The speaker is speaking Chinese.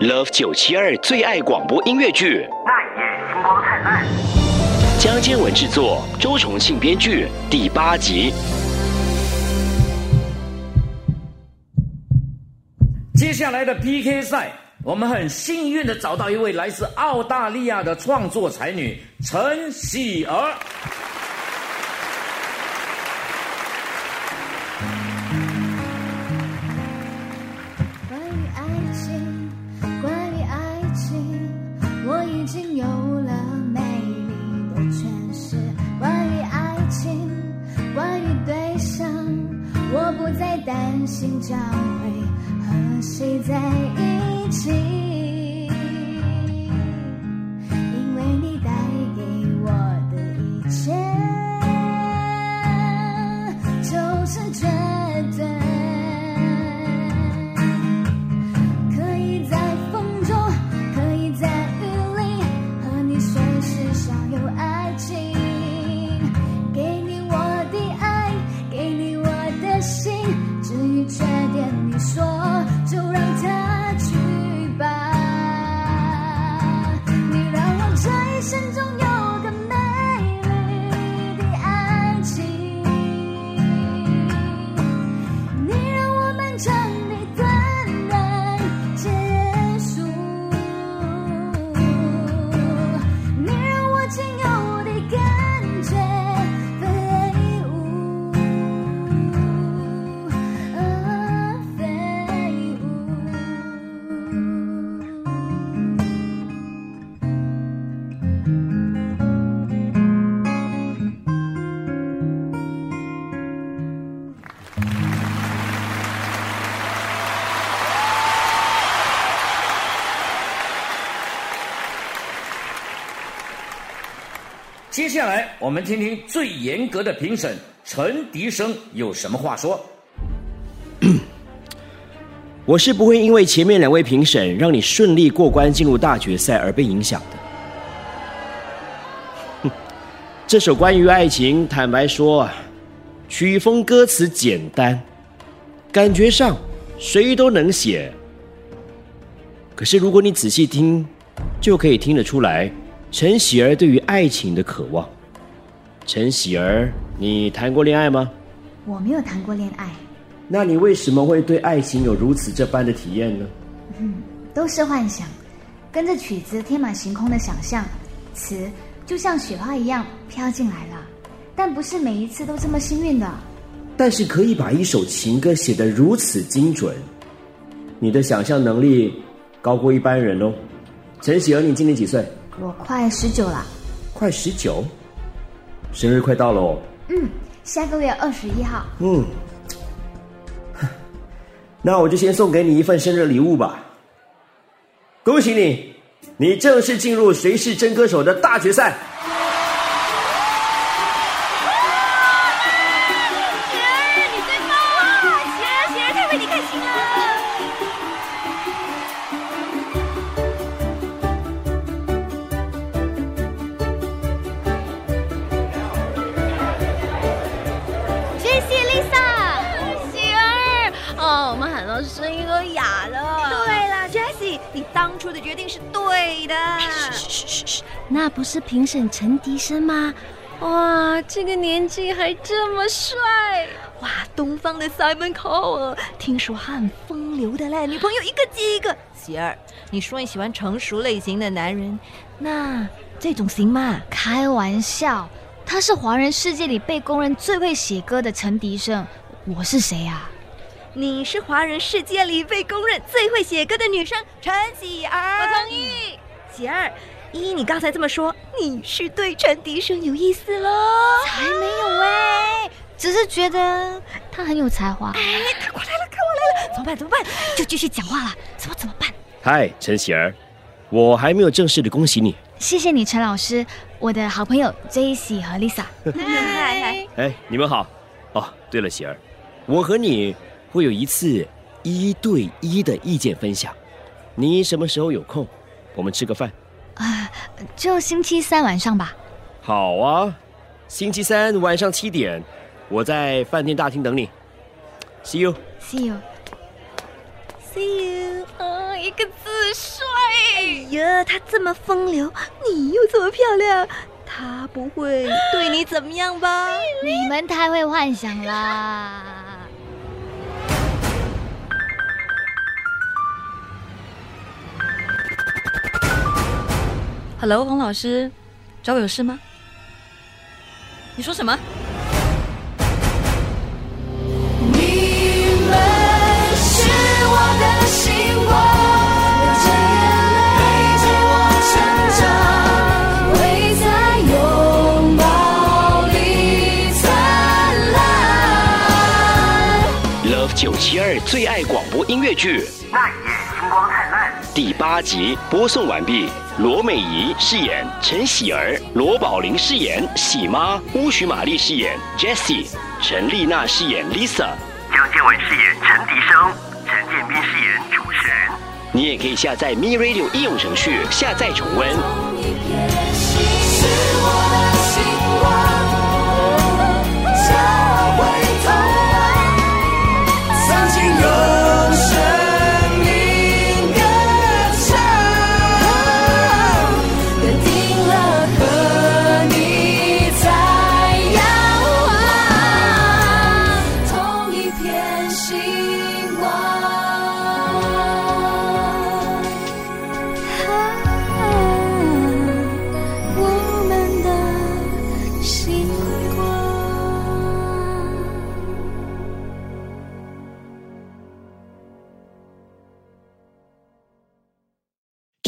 Love 九七二最爱广播音乐剧，那夜星光灿烂。江坚文制作，周重庆编剧，第八集。接下来的 PK 赛，我们很幸运的找到一位来自澳大利亚的创作才女陈喜儿。我不再担心将会和谁在一起，接下来，我们听听最严格的评审陈迪生有什么话说。我是不会因为前面两位评审让你顺利过关进入大决赛而被影响的。这首关于爱情，坦白说，曲风歌词简单，感觉上谁都能写。可是如果你仔细听，就可以听得出来陈喜儿对于爱情的渴望。陈喜儿，你谈过恋爱吗？我没有谈过恋爱，那你为什么会对爱情有如此这般的体验呢？都是幻想，跟着曲子天马行空的想象，词就像雪花一样飘进来了。但不是每一次都这么幸运的。但是可以把一首情歌写得如此精准，你的想象能力高过一般人哦。陈喜儿，你今年几岁？我快十九了，快十九，生日快到了哦。嗯，下个月二十一号。嗯，那我就先送给你一份生日礼物吧。恭喜你，你正式进入《谁是真歌手》的大决赛。当初的决定是对的。那不是评审陈迪生吗？哇，这个年纪还这么帅！哇，东方的 Simon Cowell，听说他很风流的嘞，女朋友一个接一个。喜儿，你说你喜欢成熟类型的男人，那这种行吗？开玩笑，他是华人世界里被公认最会写歌的陈迪生，我是谁啊？你是华人世界里被公认最会写歌的女生陈喜儿。我同意。喜儿，依你刚才这么说，你是对陈迪生有意思喽？才没有哎、只是觉得他很有才华。哎，他过来了，看我来了，怎么办？怎么办？就继续讲话了，怎么怎么办？嗨，陈喜儿，我还没有正式的恭喜你。谢谢你，陈老师，我的好朋友 J C 和 Lisa。嗨嗨，哎，你们好。哦，对了，喜儿，我和你会有一次一对一的意见分享，你什么时候有空？我们吃个饭。啊，就星期三晚上吧。好啊，星期三晚上七点，我在饭店大厅等你。See you。See you。See you，啊，一个字帅！哎呀，他这么风流，你又这么漂亮，他不会对你怎么样吧？你们太会幻想啦。Hello，洪老师，找我有事吗？你说什么？你们是我的星光，流着眼泪陪我成长，会在拥抱里灿烂。Love 九七二最爱广播音乐剧第八集播送完毕。罗美仪饰演陈喜儿，罗宝玲饰演喜妈，巫许玛丽饰演 Jessie，陈丽娜饰演 Lisa。江建文饰演陈迪生，陈建斌饰演主持人。你也可以下载 Mi Radio 应用程序下载重温。